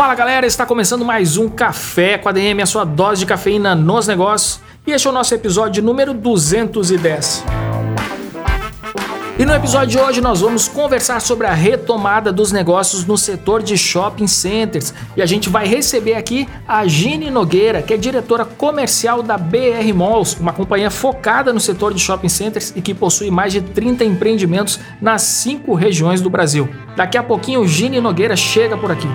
Fala galera, está começando mais um Café com ADM, a sua dose de cafeína nos negócios. E este é o nosso episódio número 210. E no episódio de hoje nós vamos conversar sobre a retomada dos negócios no setor de shopping centers. E a gente vai receber aqui a Gine Nogueira, que é diretora comercial da BR Malls, uma companhia focada no setor de shopping centers e que possui mais de 30 empreendimentos nas cinco regiões do Brasil. Daqui a pouquinho, Gine Nogueira chega por aqui.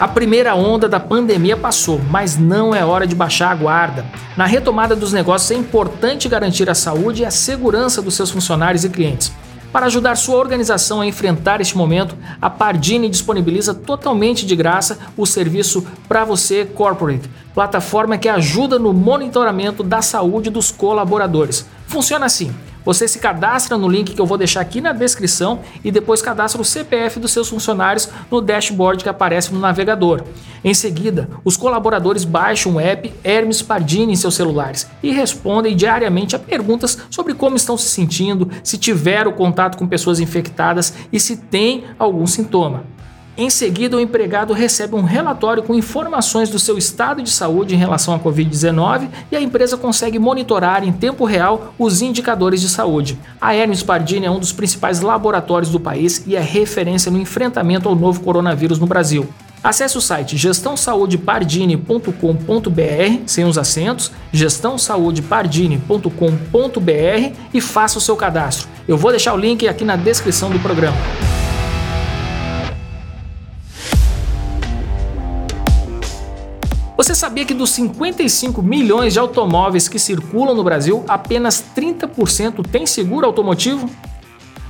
A primeira onda da pandemia passou, mas não é hora de baixar a guarda. Na retomada dos negócios é importante garantir a saúde e a segurança dos seus funcionários e clientes. Para ajudar sua organização a enfrentar este momento, a Pardini disponibiliza totalmente de graça o serviço Para Você Corporate, plataforma que ajuda no monitoramento da saúde dos colaboradores. Funciona assim: você se cadastra no link que eu vou deixar aqui na descrição e depois cadastra o CPF dos seus funcionários no dashboard que aparece no navegador. Em seguida, os colaboradores baixam o app Hermes Pardini em seus celulares e respondem diariamente a perguntas sobre como estão se sentindo, se tiveram contato com pessoas infectadas e se tem algum sintoma. Em seguida, o empregado recebe um relatório com informações do seu estado de saúde em relação à Covid-19 e a empresa consegue monitorar em tempo real os indicadores de saúde. A Hermes Pardini é um dos principais laboratórios do país e é referência no enfrentamento ao novo coronavírus no Brasil. Acesse o site gestãosaudepardini.com.br, sem os acentos, gestãosaudepardini.com.br e faça o seu cadastro. Eu vou deixar o link aqui na descrição do programa. Você sabia que dos 55 milhões de automóveis que circulam no Brasil, apenas 30% tem seguro automotivo?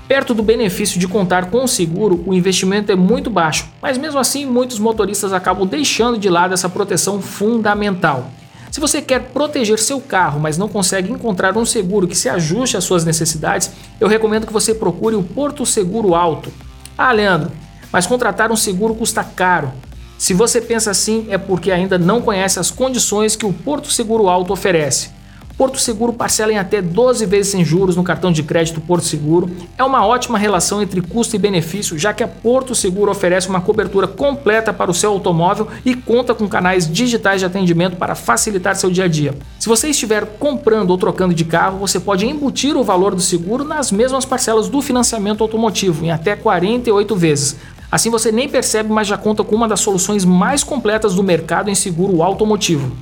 Perto do benefício de contar com o seguro, o investimento é muito baixo, mas mesmo assim muitos motoristas acabam deixando de lado essa proteção fundamental. Se você quer proteger seu carro, mas não consegue encontrar um seguro que se ajuste às suas necessidades, eu recomendo que você procure o Porto Seguro Alto. Ah, Leandro, mas contratar um seguro custa caro. Se você pensa assim, é porque ainda não conhece as condições que o Porto Seguro Alto oferece. Porto Seguro parcela em até 12 vezes sem juros no cartão de crédito Porto Seguro. É uma ótima relação entre custo e benefício, já que a Porto Seguro oferece uma cobertura completa para o seu automóvel e conta com canais digitais de atendimento para facilitar seu dia a dia. Se você estiver comprando ou trocando de carro, você pode embutir o valor do seguro nas mesmas parcelas do financiamento automotivo, em até 48 vezes. Assim você nem percebe, mas já conta com uma das soluções mais completas do mercado em seguro automotivo.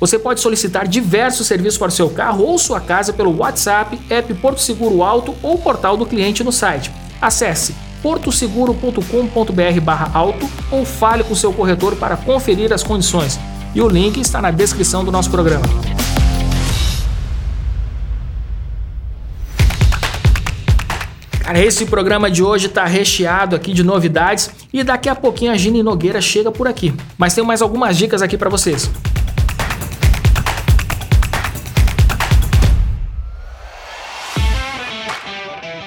Você pode solicitar diversos serviços para seu carro ou sua casa pelo WhatsApp, app Porto Seguro Auto ou portal do cliente no site. Acesse portoseguro.com.br/auto ou fale com seu corretor para conferir as condições. E o link está na descrição do nosso programa. Cara, esse programa de hoje está recheado aqui de novidades e daqui a pouquinho a Gine Nogueira chega por aqui. Mas tem mais algumas dicas aqui para vocês.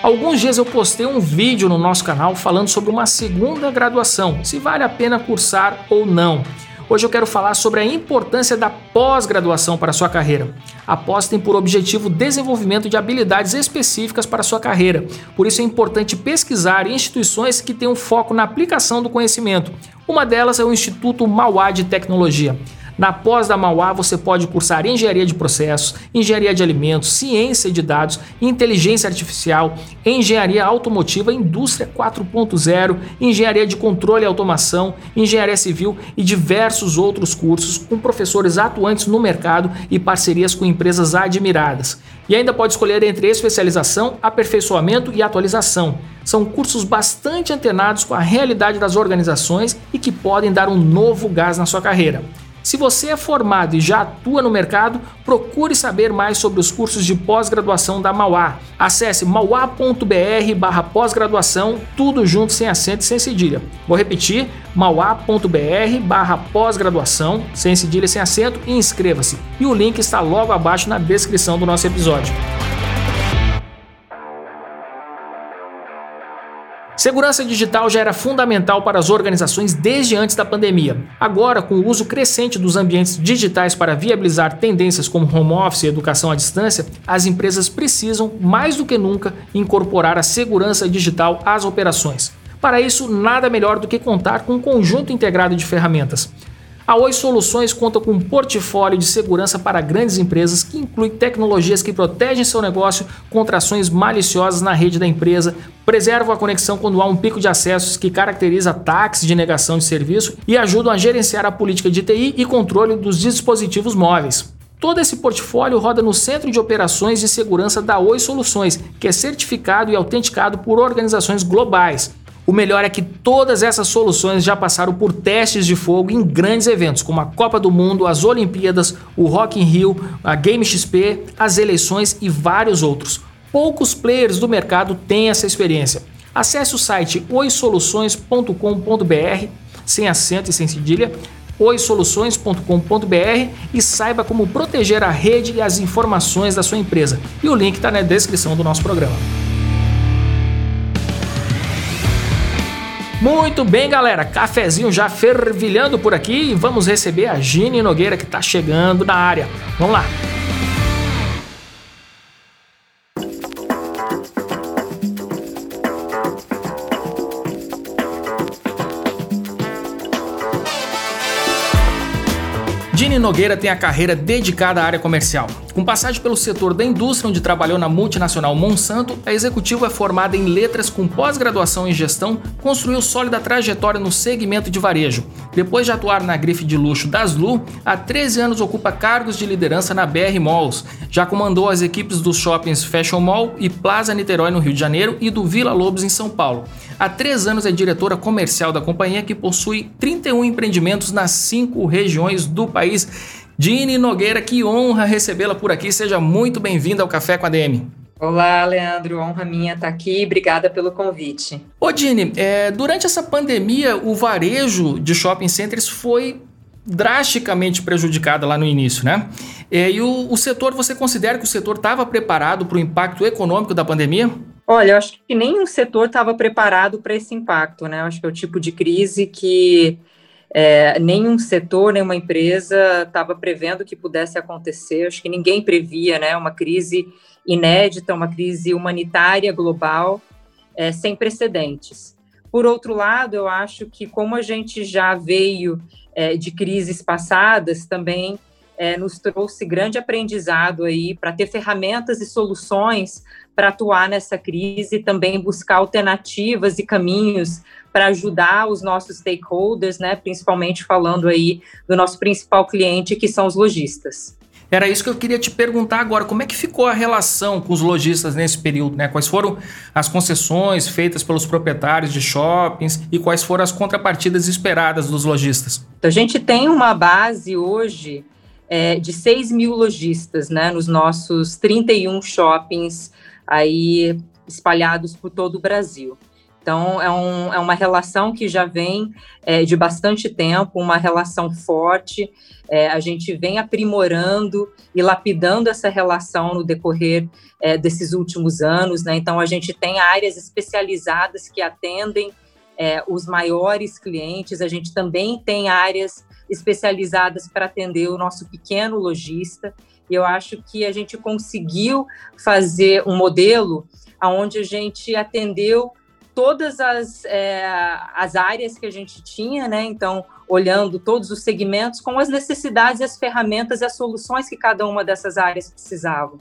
Alguns dias eu postei um vídeo no nosso canal falando sobre uma segunda graduação, se vale a pena cursar ou não. Hoje eu quero falar sobre a importância da pós-graduação para a sua carreira. A pós tem por objetivo o desenvolvimento de habilidades específicas para a sua carreira. Por isso é importante pesquisar instituições que tenham foco na aplicação do conhecimento. Uma delas é o Instituto Mauá de Tecnologia. Na pós da Mauá você pode cursar engenharia de processos, engenharia de alimentos, ciência de dados, inteligência artificial, engenharia automotiva, indústria 4.0, engenharia de controle e automação, engenharia civil e diversos outros cursos com professores atuantes no mercado e parcerias com empresas admiradas. E ainda pode escolher entre especialização, aperfeiçoamento e atualização. São cursos bastante antenados com a realidade das organizações e que podem dar um novo gás na sua carreira. Se você é formado e já atua no mercado, procure saber mais sobre os cursos de pós-graduação da Mauá. Acesse mauá.br barra pós-graduação, tudo junto sem acento e sem cedilha. Vou repetir, mauá.br barra pós-graduação, sem cedilha e sem acento e inscreva-se. E o link está logo abaixo na descrição do nosso episódio. Segurança digital já era fundamental para as organizações desde antes da pandemia. Agora, com o uso crescente dos ambientes digitais para viabilizar tendências como home office e educação à distância, as empresas precisam, mais do que nunca, incorporar a segurança digital às operações. Para isso, nada melhor do que contar com um conjunto integrado de ferramentas. A Oi Soluções conta com um portfólio de segurança para grandes empresas que inclui tecnologias que protegem seu negócio contra ações maliciosas na rede da empresa, preservam a conexão quando há um pico de acessos que caracteriza ataques de negação de serviço e ajudam a gerenciar a política de TI e controle dos dispositivos móveis. Todo esse portfólio roda no Centro de Operações de Segurança da Oi Soluções, que é certificado e autenticado por organizações globais. O melhor é que todas essas soluções já passaram por testes de fogo em grandes eventos, como a Copa do Mundo, as Olimpíadas, o Rock in Rio, a Game XP, as eleições e vários outros. Poucos players do mercado têm essa experiência. Acesse o site oisoluções.com.br, sem acento e sem cedilha, oisoluções.com.br e saiba como proteger a rede e as informações da sua empresa. E o link está na descrição do nosso programa. Muito bem, galera. Cafezinho já fervilhando por aqui e vamos receber a Gine Nogueira que está chegando na área. Vamos lá. Nogueira tem a carreira dedicada à área comercial. Com passagem pelo setor da indústria, onde trabalhou na multinacional Monsanto, a executiva é formada em letras com pós-graduação em gestão, construiu sólida trajetória no segmento de varejo. Depois de atuar na grife de luxo das Lu, há 13 anos ocupa cargos de liderança na BR Malls. Já comandou as equipes dos shoppings Fashion Mall e Plaza Niterói no Rio de Janeiro e do Vila Lobos em São Paulo. Há três anos é diretora comercial da companhia, que possui 31 empreendimentos nas cinco regiões do país. Dini Nogueira, que honra recebê-la por aqui. Seja muito bem-vinda ao Café com a DM. Olá, Leandro. Honra minha estar aqui. Obrigada pelo convite. Ô, Dini, é, durante essa pandemia, o varejo de shopping centers foi drasticamente prejudicado lá no início, né? É, e o, o setor, você considera que o setor estava preparado para o impacto econômico da pandemia? Olha, eu acho que nenhum setor estava preparado para esse impacto, né? Eu acho que é o tipo de crise que é, nenhum setor, nenhuma empresa estava prevendo que pudesse acontecer. Acho que ninguém previa, né? Uma crise inédita, uma crise humanitária global é, sem precedentes. Por outro lado, eu acho que como a gente já veio é, de crises passadas, também é, nos trouxe grande aprendizado aí para ter ferramentas e soluções para atuar nessa crise e também buscar alternativas e caminhos para ajudar os nossos stakeholders, né, principalmente falando aí do nosso principal cliente, que são os lojistas. Era isso que eu queria te perguntar agora. Como é que ficou a relação com os lojistas nesse período? Né? Quais foram as concessões feitas pelos proprietários de shoppings e quais foram as contrapartidas esperadas dos lojistas? Então, a gente tem uma base hoje é, de 6 mil lojistas né, nos nossos 31 shoppings aí espalhados por todo o Brasil. Então, é, um, é uma relação que já vem é, de bastante tempo, uma relação forte. É, a gente vem aprimorando e lapidando essa relação no decorrer é, desses últimos anos. Né? Então, a gente tem áreas especializadas que atendem é, os maiores clientes, a gente também tem áreas especializadas para atender o nosso pequeno lojista. Eu acho que a gente conseguiu fazer um modelo onde a gente atendeu todas as, é, as áreas que a gente tinha, né? Então, olhando todos os segmentos com as necessidades, as ferramentas e as soluções que cada uma dessas áreas precisavam.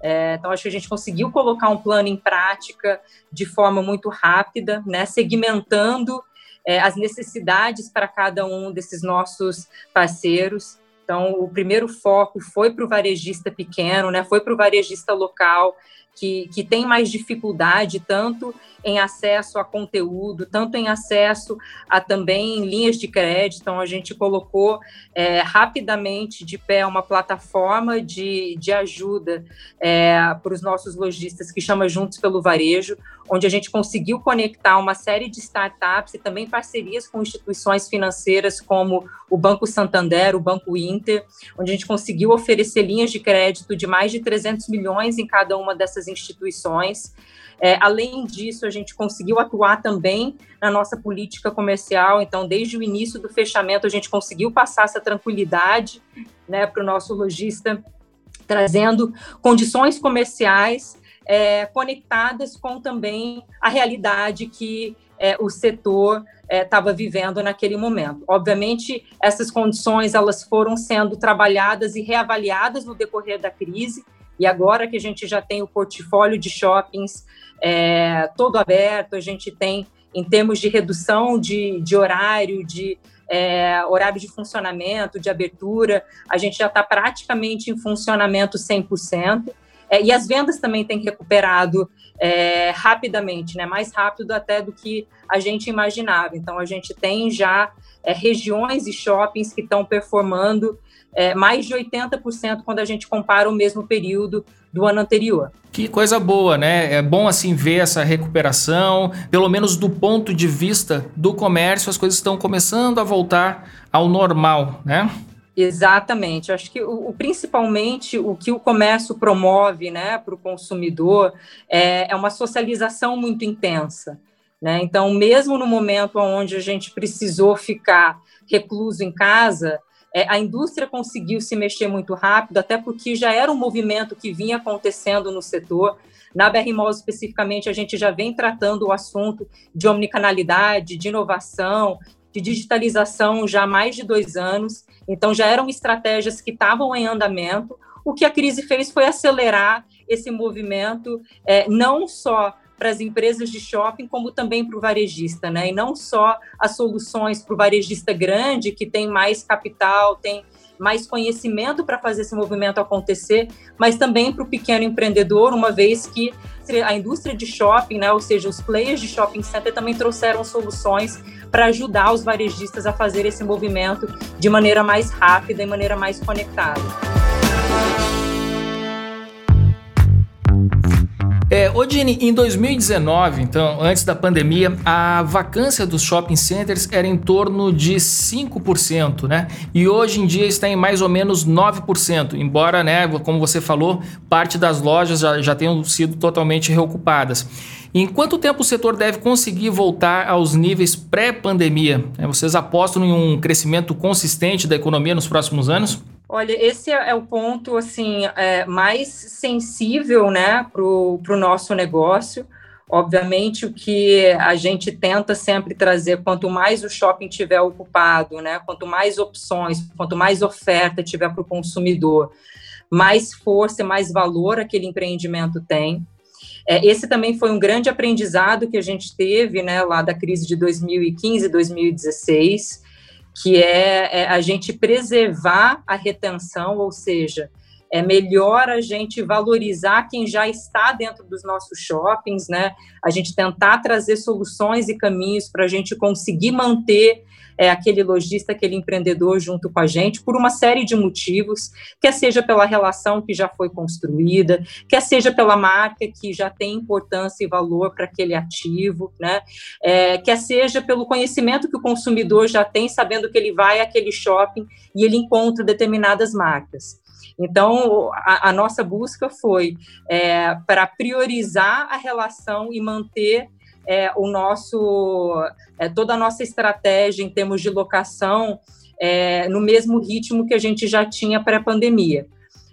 É, então, acho que a gente conseguiu colocar um plano em prática de forma muito rápida, né? Segmentando é, as necessidades para cada um desses nossos parceiros. Então, o primeiro foco foi para o varejista pequeno, né? Foi para o varejista local que, que tem mais dificuldade tanto em acesso a conteúdo, tanto em acesso a também linhas de crédito. Então, a gente colocou é, rapidamente de pé uma plataforma de, de ajuda é, para os nossos lojistas que chama Juntos pelo Varejo, onde a gente conseguiu conectar uma série de startups e também parcerias com instituições financeiras como o Banco Santander, o Banco Inter, onde a gente conseguiu oferecer linhas de crédito de mais de 300 milhões em cada uma dessas instituições. É, além disso, a gente conseguiu atuar também na nossa política comercial. Então, desde o início do fechamento, a gente conseguiu passar essa tranquilidade né, para o nosso lojista, trazendo condições comerciais é, conectadas com também a realidade que é, o setor estava é, vivendo naquele momento. Obviamente, essas condições elas foram sendo trabalhadas e reavaliadas no decorrer da crise. E agora que a gente já tem o portfólio de shoppings é, todo aberto, a gente tem, em termos de redução de, de horário, de é, horário de funcionamento, de abertura, a gente já está praticamente em funcionamento 100%. É, e as vendas também têm recuperado é, rapidamente, né? mais rápido até do que a gente imaginava. Então, a gente tem já é, regiões e shoppings que estão performando é, mais de 80% quando a gente compara o mesmo período do ano anterior. Que coisa boa, né? É bom assim ver essa recuperação, pelo menos do ponto de vista do comércio, as coisas estão começando a voltar ao normal, né? Exatamente. Acho que o, principalmente o que o comércio promove né, para o consumidor é, é uma socialização muito intensa. Né? Então, mesmo no momento onde a gente precisou ficar recluso em casa, é, a indústria conseguiu se mexer muito rápido, até porque já era um movimento que vinha acontecendo no setor. Na BR Malls, especificamente, a gente já vem tratando o assunto de omnicanalidade, de inovação, de digitalização já há mais de dois anos. Então, já eram estratégias que estavam em andamento. O que a crise fez foi acelerar esse movimento, é, não só para as empresas de shopping, como também para o varejista, né? E não só as soluções para o varejista grande, que tem mais capital, tem mais conhecimento para fazer esse movimento acontecer, mas também para o pequeno empreendedor, uma vez que a indústria de shopping, né, ou seja, os players de shopping center também trouxeram soluções para ajudar os varejistas a fazer esse movimento de maneira mais rápida e maneira mais conectada. É, em 2019, então, antes da pandemia, a vacância dos shopping centers era em torno de 5%, né? E hoje em dia está em mais ou menos 9%, embora, né, como você falou, parte das lojas já, já tenham sido totalmente reocupadas. Em quanto tempo o setor deve conseguir voltar aos níveis pré-pandemia? É, vocês apostam em um crescimento consistente da economia nos próximos anos? Olha, esse é, é o ponto assim é, mais sensível, né, para o nosso negócio. Obviamente, o que a gente tenta sempre trazer, quanto mais o shopping tiver ocupado, né, quanto mais opções, quanto mais oferta tiver para o consumidor, mais força e mais valor aquele empreendimento tem. É, esse também foi um grande aprendizado que a gente teve, né, lá da crise de 2015, 2016 que é, é a gente preservar a retenção, ou seja, é melhor a gente valorizar quem já está dentro dos nossos shoppings, né? A gente tentar trazer soluções e caminhos para a gente conseguir manter é, aquele lojista, aquele empreendedor junto com a gente, por uma série de motivos, quer seja pela relação que já foi construída, quer seja pela marca que já tem importância e valor para aquele ativo, né? É, quer seja pelo conhecimento que o consumidor já tem, sabendo que ele vai àquele shopping e ele encontra determinadas marcas. Então, a, a nossa busca foi é, para priorizar a relação e manter é, o nosso, é, toda a nossa estratégia em termos de locação é, no mesmo ritmo que a gente já tinha pré-pandemia.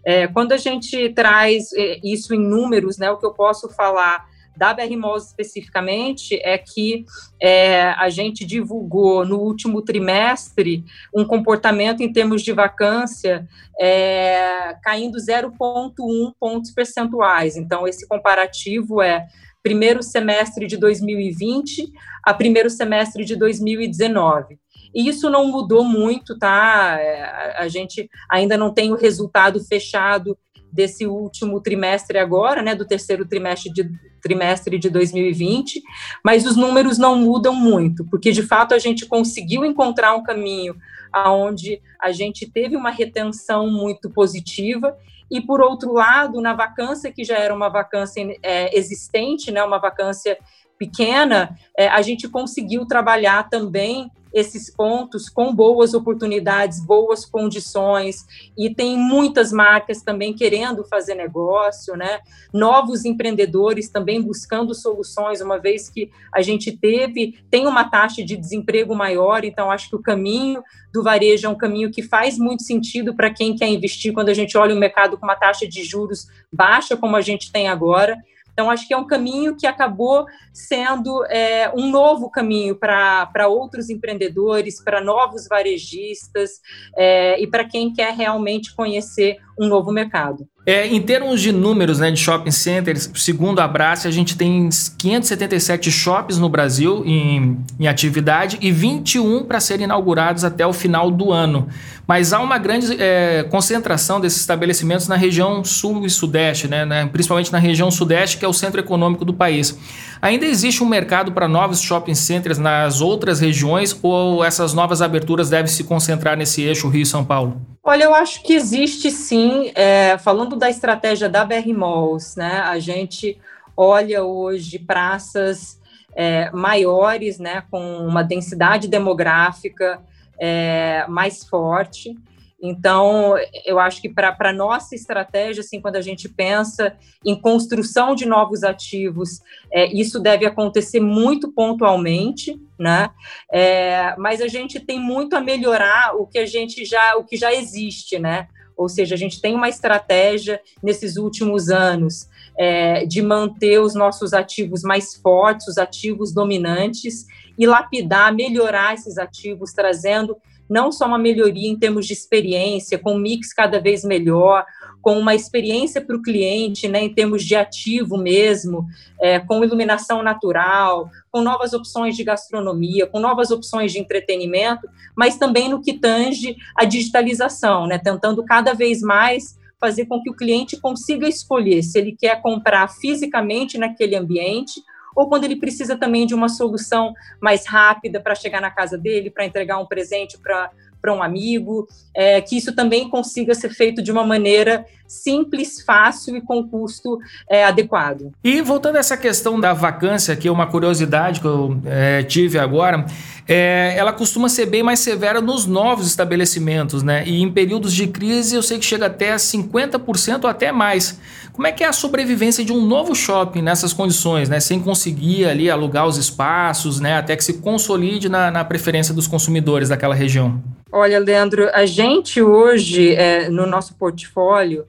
É, quando a gente traz é, isso em números, né, o que eu posso falar da BR Malls especificamente é que é, a gente divulgou no último trimestre um comportamento em termos de vacância é, caindo 0,1 pontos percentuais. Então, esse comparativo é primeiro semestre de 2020 a primeiro semestre de 2019. E isso não mudou muito, tá? É, a gente ainda não tem o resultado fechado desse último trimestre agora, né, do terceiro trimestre de, trimestre de 2020, mas os números não mudam muito, porque de fato a gente conseguiu encontrar um caminho aonde a gente teve uma retenção muito positiva e por outro lado, na vacância que já era uma vacância é, existente, né, uma vacância pequena, é, a gente conseguiu trabalhar também esses pontos com boas oportunidades, boas condições, e tem muitas marcas também querendo fazer negócio, né? Novos empreendedores também buscando soluções, uma vez que a gente teve, tem uma taxa de desemprego maior, então acho que o caminho do varejo é um caminho que faz muito sentido para quem quer investir quando a gente olha o mercado com uma taxa de juros baixa, como a gente tem agora. Então, acho que é um caminho que acabou sendo é, um novo caminho para outros empreendedores, para novos varejistas é, e para quem quer realmente conhecer um novo mercado. É, em termos de números né, de shopping centers, segundo a Abrace, a gente tem 577 shoppings no Brasil em, em atividade e 21 para serem inaugurados até o final do ano. Mas há uma grande é, concentração desses estabelecimentos na região sul e sudeste, né, né, principalmente na região sudeste, que é o centro econômico do país. Ainda existe um mercado para novos shopping centers nas outras regiões ou essas novas aberturas devem se concentrar nesse eixo Rio-São Paulo? Olha, eu acho que existe sim. É, falando da estratégia da BR Malls, né? A gente olha hoje praças é, maiores, né? Com uma densidade demográfica é, mais forte. Então, eu acho que para a nossa estratégia, assim, quando a gente pensa em construção de novos ativos, é, isso deve acontecer muito pontualmente, né? É, mas a gente tem muito a melhorar o que a gente já, o que já existe, né? Ou seja, a gente tem uma estratégia nesses últimos anos é, de manter os nossos ativos mais fortes, os ativos dominantes, e lapidar, melhorar esses ativos, trazendo não só uma melhoria em termos de experiência, com um mix cada vez melhor, com uma experiência para o cliente, né, em termos de ativo mesmo, é, com iluminação natural, com novas opções de gastronomia, com novas opções de entretenimento, mas também no que tange a digitalização, né, tentando cada vez mais fazer com que o cliente consiga escolher se ele quer comprar fisicamente naquele ambiente ou quando ele precisa também de uma solução mais rápida para chegar na casa dele, para entregar um presente para para um amigo, é, que isso também consiga ser feito de uma maneira simples, fácil e com custo é, adequado. E voltando a essa questão da vacância, que é uma curiosidade que eu é, tive agora, é, ela costuma ser bem mais severa nos novos estabelecimentos, né? E em períodos de crise eu sei que chega até 50% ou até mais. Como é que é a sobrevivência de um novo shopping nessas condições, né? Sem conseguir ali alugar os espaços, né? Até que se consolide na, na preferência dos consumidores daquela região. Olha, Leandro, a gente hoje, é, no nosso portfólio,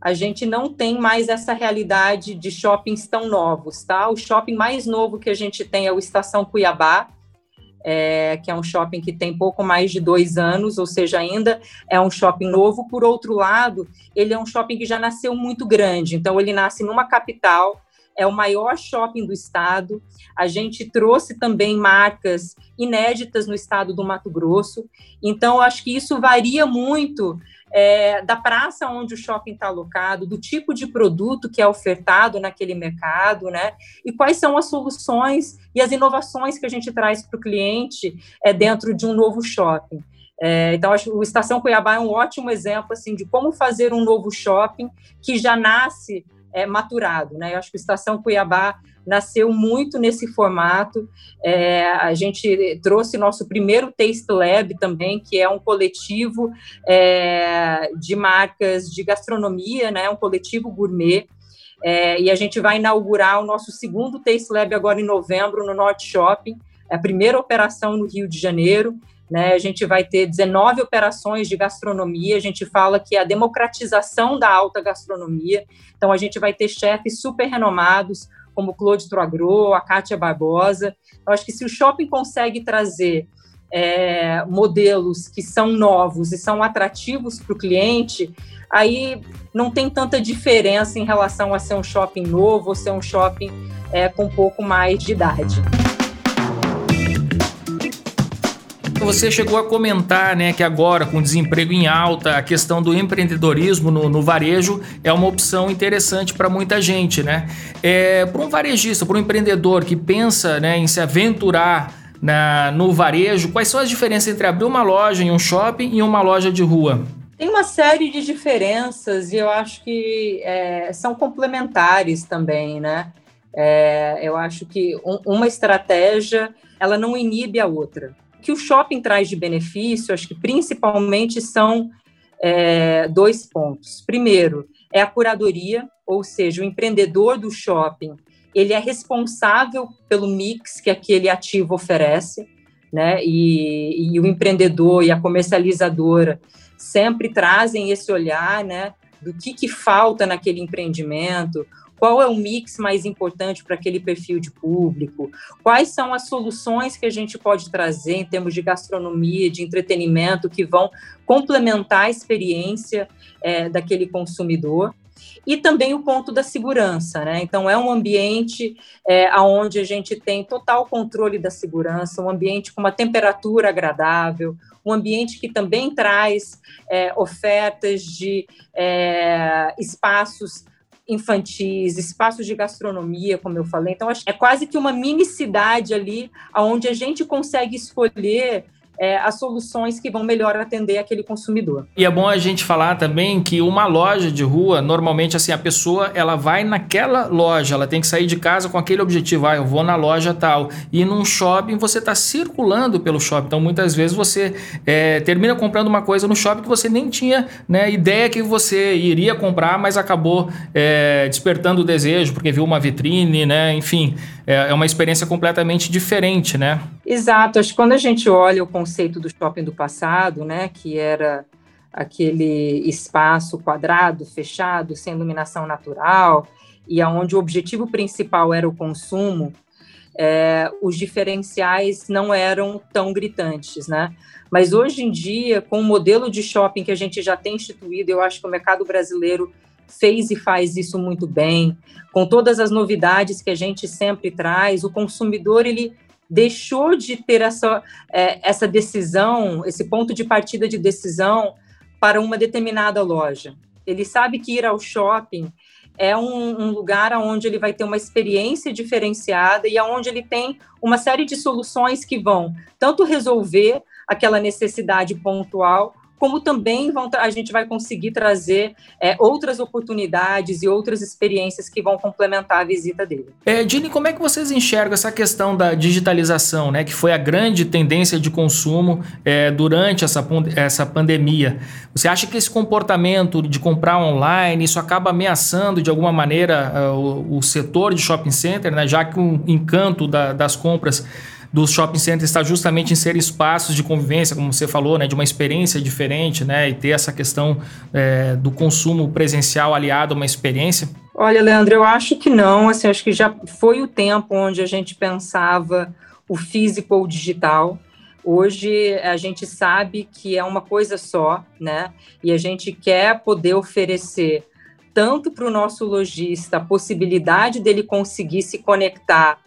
a gente não tem mais essa realidade de shoppings tão novos, tá? O shopping mais novo que a gente tem é o Estação Cuiabá, é, que é um shopping que tem pouco mais de dois anos, ou seja, ainda é um shopping novo. Por outro lado, ele é um shopping que já nasceu muito grande, então ele nasce numa capital, é o maior shopping do estado. A gente trouxe também marcas inéditas no estado do Mato Grosso. Então, acho que isso varia muito é, da praça onde o shopping está alocado, do tipo de produto que é ofertado naquele mercado, né? E quais são as soluções e as inovações que a gente traz para o cliente é, dentro de um novo shopping. É, então, acho que o Estação Cuiabá é um ótimo exemplo assim de como fazer um novo shopping que já nasce é, maturado. Né? Eu acho que a Estação Cuiabá nasceu muito nesse formato. É, a gente trouxe nosso primeiro Taste Lab também, que é um coletivo é, de marcas de gastronomia, né? um coletivo gourmet. É, e a gente vai inaugurar o nosso segundo Taste Lab agora em novembro no Norte Shopping, é a primeira operação no Rio de Janeiro. Né, a gente vai ter 19 operações de gastronomia, a gente fala que é a democratização da alta gastronomia, então a gente vai ter chefes super renomados, como Claude Troagro, a Kátia Barbosa. Eu acho que se o shopping consegue trazer é, modelos que são novos e são atrativos para o cliente, aí não tem tanta diferença em relação a ser um shopping novo ou ser um shopping é, com um pouco mais de idade. Você chegou a comentar né, que agora, com desemprego em alta, a questão do empreendedorismo no, no varejo é uma opção interessante para muita gente. Né? É, para um varejista, para um empreendedor que pensa né, em se aventurar na, no varejo, quais são as diferenças entre abrir uma loja em um shopping e uma loja de rua? Tem uma série de diferenças e eu acho que é, são complementares também, né? É, eu acho que um, uma estratégia ela não inibe a outra. Que o shopping traz de benefício, acho que principalmente são é, dois pontos. Primeiro, é a curadoria, ou seja, o empreendedor do shopping ele é responsável pelo mix que aquele ativo oferece, né? E, e o empreendedor e a comercializadora sempre trazem esse olhar, né? Do que, que falta naquele empreendimento, qual é o mix mais importante para aquele perfil de público, quais são as soluções que a gente pode trazer em termos de gastronomia, de entretenimento, que vão complementar a experiência é, daquele consumidor e também o ponto da segurança, né? Então é um ambiente é, onde a gente tem total controle da segurança, um ambiente com uma temperatura agradável, um ambiente que também traz é, ofertas de é, espaços infantis, espaços de gastronomia, como eu falei. Então, é quase que uma mini cidade ali, onde a gente consegue escolher é, as soluções que vão melhor atender aquele consumidor. E é bom a gente falar também que uma loja de rua, normalmente assim, a pessoa ela vai naquela loja, ela tem que sair de casa com aquele objetivo, ah, eu vou na loja tal. E num shopping você está circulando pelo shopping, então muitas vezes você é, termina comprando uma coisa no shopping que você nem tinha né, ideia que você iria comprar, mas acabou é, despertando o desejo porque viu uma vitrine, né? Enfim, é, é uma experiência completamente diferente, né? Exato. Acho que quando a gente olha o conceito do shopping do passado, né, que era aquele espaço quadrado, fechado, sem iluminação natural, e aonde o objetivo principal era o consumo, é, os diferenciais não eram tão gritantes, né? Mas hoje em dia, com o modelo de shopping que a gente já tem instituído, eu acho que o mercado brasileiro fez e faz isso muito bem, com todas as novidades que a gente sempre traz, o consumidor ele deixou de ter essa, é, essa decisão, esse ponto de partida de decisão para uma determinada loja. Ele sabe que ir ao shopping é um, um, lugar onde ele vai ter uma experiência diferenciada e onde ele tem uma série de soluções que vão tanto resolver aquela necessidade pontual, como também vão, a gente vai conseguir trazer é, outras oportunidades e outras experiências que vão complementar a visita dele. É, Dini, como é que vocês enxergam essa questão da digitalização, né, que foi a grande tendência de consumo é, durante essa, essa pandemia? Você acha que esse comportamento de comprar online, isso acaba ameaçando de alguma maneira uh, o, o, setor de shopping center, né, já que o encanto da, das compras do shopping center está justamente em ser espaços de convivência, como você falou, né, de uma experiência diferente, né, e ter essa questão é, do consumo presencial aliado a uma experiência? Olha, Leandro, eu acho que não. Assim, acho que já foi o tempo onde a gente pensava o físico ou o digital. Hoje a gente sabe que é uma coisa só, né? E a gente quer poder oferecer tanto para o nosso lojista a possibilidade dele conseguir se conectar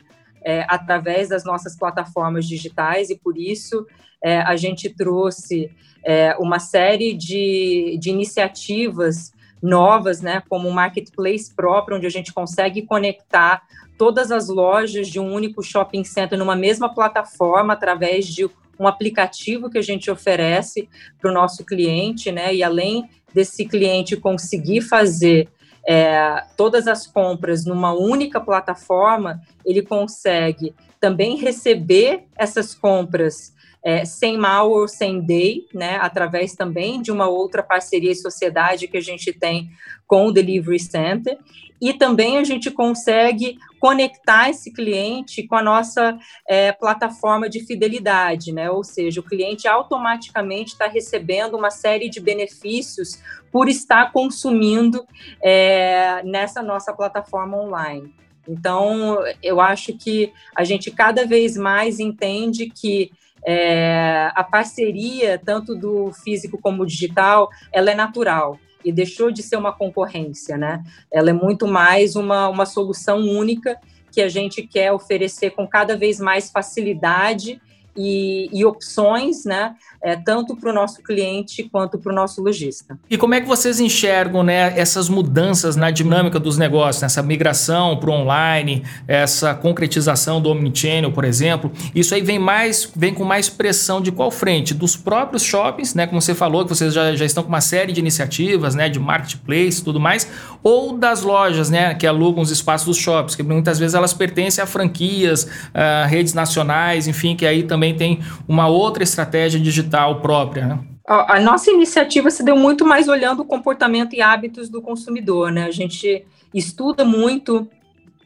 é, através das nossas plataformas digitais e por isso é, a gente trouxe é, uma série de, de iniciativas novas, né, como o marketplace próprio, onde a gente consegue conectar todas as lojas de um único shopping center numa mesma plataforma através de um aplicativo que a gente oferece para o nosso cliente, né? E além desse cliente conseguir fazer é, todas as compras numa única plataforma, ele consegue também receber essas compras é, sem mal ou sem day, né, através também de uma outra parceria e sociedade que a gente tem com o Delivery Center, e também a gente consegue conectar esse cliente com a nossa é, plataforma de fidelidade, né? Ou seja, o cliente automaticamente está recebendo uma série de benefícios por estar consumindo é, nessa nossa plataforma online. Então, eu acho que a gente cada vez mais entende que é, a parceria, tanto do físico como digital, ela é natural e deixou de ser uma concorrência, né? Ela é muito mais uma, uma solução única que a gente quer oferecer com cada vez mais facilidade e, e opções, né, é, tanto para o nosso cliente quanto para o nosso lojista. E como é que vocês enxergam né, essas mudanças na dinâmica dos negócios, essa migração para o online, essa concretização do omnichannel, por exemplo? Isso aí vem mais, vem com mais pressão de qual frente? Dos próprios shoppings, né, como você falou, que vocês já, já estão com uma série de iniciativas, né, de marketplace e tudo mais, ou das lojas, né, que alugam os espaços dos shoppings, que muitas vezes elas pertencem a franquias, a redes nacionais, enfim, que aí também também tem uma outra estratégia digital própria, né? A nossa iniciativa se deu muito mais olhando o comportamento e hábitos do consumidor, né? A gente estuda muito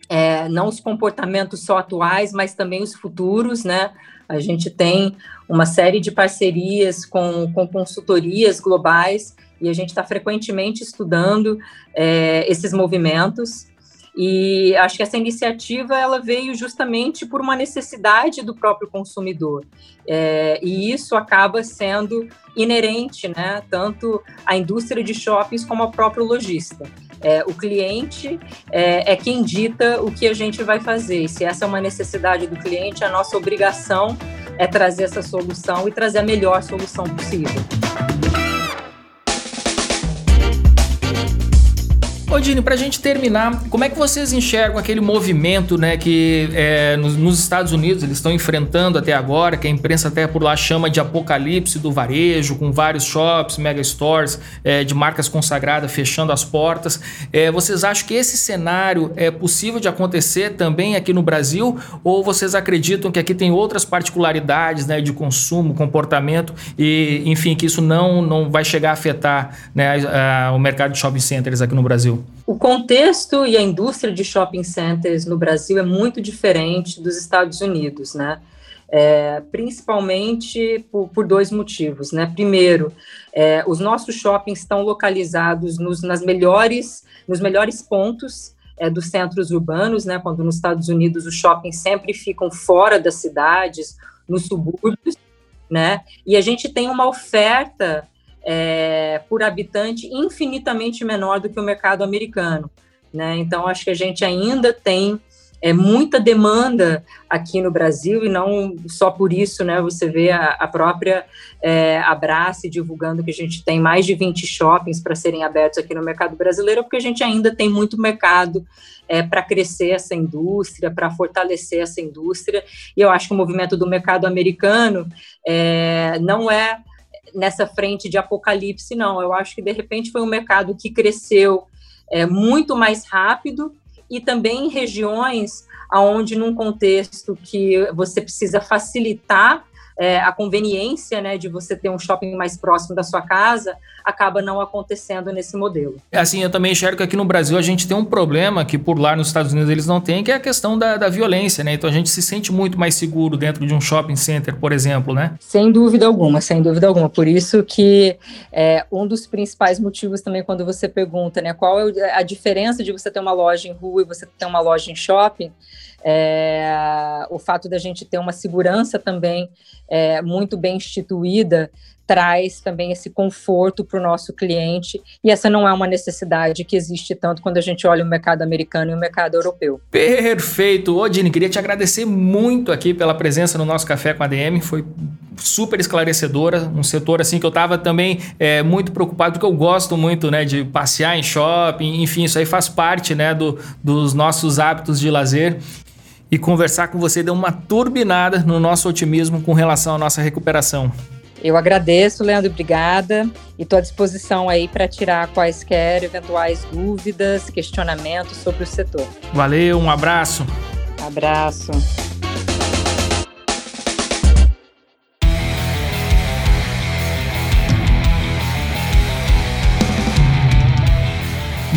é, não os comportamentos só atuais, mas também os futuros, né? A gente tem uma série de parcerias com, com consultorias globais e a gente está frequentemente estudando é, esses movimentos. E acho que essa iniciativa ela veio justamente por uma necessidade do próprio consumidor. É, e isso acaba sendo inerente, né, tanto à indústria de shoppings como ao próprio lojista. É, o cliente é, é, quem dita o que a gente vai fazer. E se essa é uma necessidade do cliente, a nossa obrigação é trazer essa solução e trazer a melhor solução possível. Ô Dini, pra gente terminar, como é que vocês enxergam aquele movimento né, que é, nos, nos, Estados Unidos eles estão enfrentando até agora, que a imprensa até por lá chama de apocalipse do varejo, com vários shops, mega stores é, de marcas consagradas fechando as portas. É, vocês acham que esse cenário é possível de acontecer também aqui no Brasil? Ou vocês acreditam que aqui tem outras particularidades né, de consumo, comportamento e, enfim, que isso não, não vai chegar a afetar né, a, a, o mercado de shopping centers aqui no Brasil? O contexto e a indústria de shopping centers no Brasil é muito diferente dos Estados Unidos, né? É, principalmente por, por, dois motivos, né? Primeiro, é, os nossos shoppings estão localizados nos, nas melhores, nos melhores pontos é, dos centros urbanos, né? Quando nos Estados Unidos os shoppings sempre ficam fora das cidades, nos subúrbios, né? E a gente tem uma oferta é, por habitante infinitamente menor do que o mercado americano. Né? Então, acho que a gente ainda tem é, muita demanda aqui no Brasil e não só por isso, né? Você vê a, a própria é, Abrace divulgando que a gente tem mais de 20 shoppings para serem abertos aqui no mercado brasileiro, porque a gente ainda tem muito mercado é, para crescer essa indústria, para fortalecer essa indústria. E eu acho que o movimento do mercado americano é, não é nessa frente de apocalipse, não. Eu acho que, de repente, foi um mercado que cresceu é, muito mais rápido e também em regiões onde, num contexto que você precisa facilitar é, a conveniência né, de você ter um shopping mais próximo da sua casa acaba não acontecendo nesse modelo. É assim, eu também enxergo que aqui no Brasil a gente tem um problema que por lá nos Estados Unidos eles não têm, que é a questão da, da violência, né? Então a gente se sente muito mais seguro dentro de um shopping center, por exemplo, né? Sem dúvida alguma, sem dúvida alguma. Por isso que é, um dos principais motivos também quando você pergunta, né, qual é a diferença de você ter uma loja em rua e você ter uma loja em shopping, é, o fato da gente ter uma segurança também é, muito bem instituída traz também esse conforto para o nosso cliente, e essa não é uma necessidade que existe tanto quando a gente olha o mercado americano e o mercado europeu. Perfeito! Odine, queria te agradecer muito aqui pela presença no nosso Café com a DM, foi super esclarecedora, um setor assim que eu estava também é, muito preocupado, porque eu gosto muito né, de passear em shopping, enfim, isso aí faz parte né, do, dos nossos hábitos de lazer e conversar com você deu uma turbinada no nosso otimismo com relação à nossa recuperação. Eu agradeço, Leandro, obrigada. E estou à disposição aí para tirar quaisquer eventuais dúvidas, questionamentos sobre o setor. Valeu, um abraço. Abraço.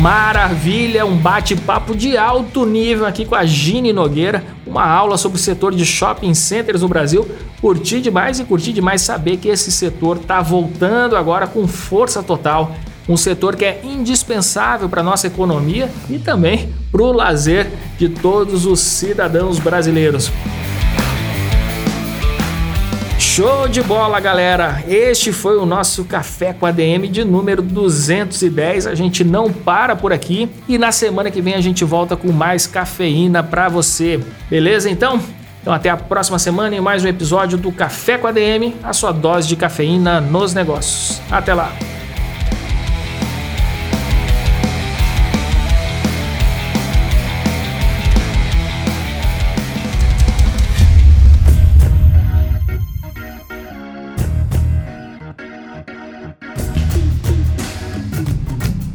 Maravilha, um bate-papo de alto nível aqui com a Gine Nogueira, uma aula sobre o setor de shopping centers no Brasil. Curti demais e curti demais saber que esse setor está voltando agora com força total. Um setor que é indispensável para a nossa economia e também para o lazer de todos os cidadãos brasileiros. Show de bola, galera! Este foi o nosso Café com a DM de número 210. A gente não para por aqui e na semana que vem a gente volta com mais cafeína para você. Beleza? Então, Então até a próxima semana em mais um episódio do Café com a DM, a sua dose de cafeína nos negócios. Até lá!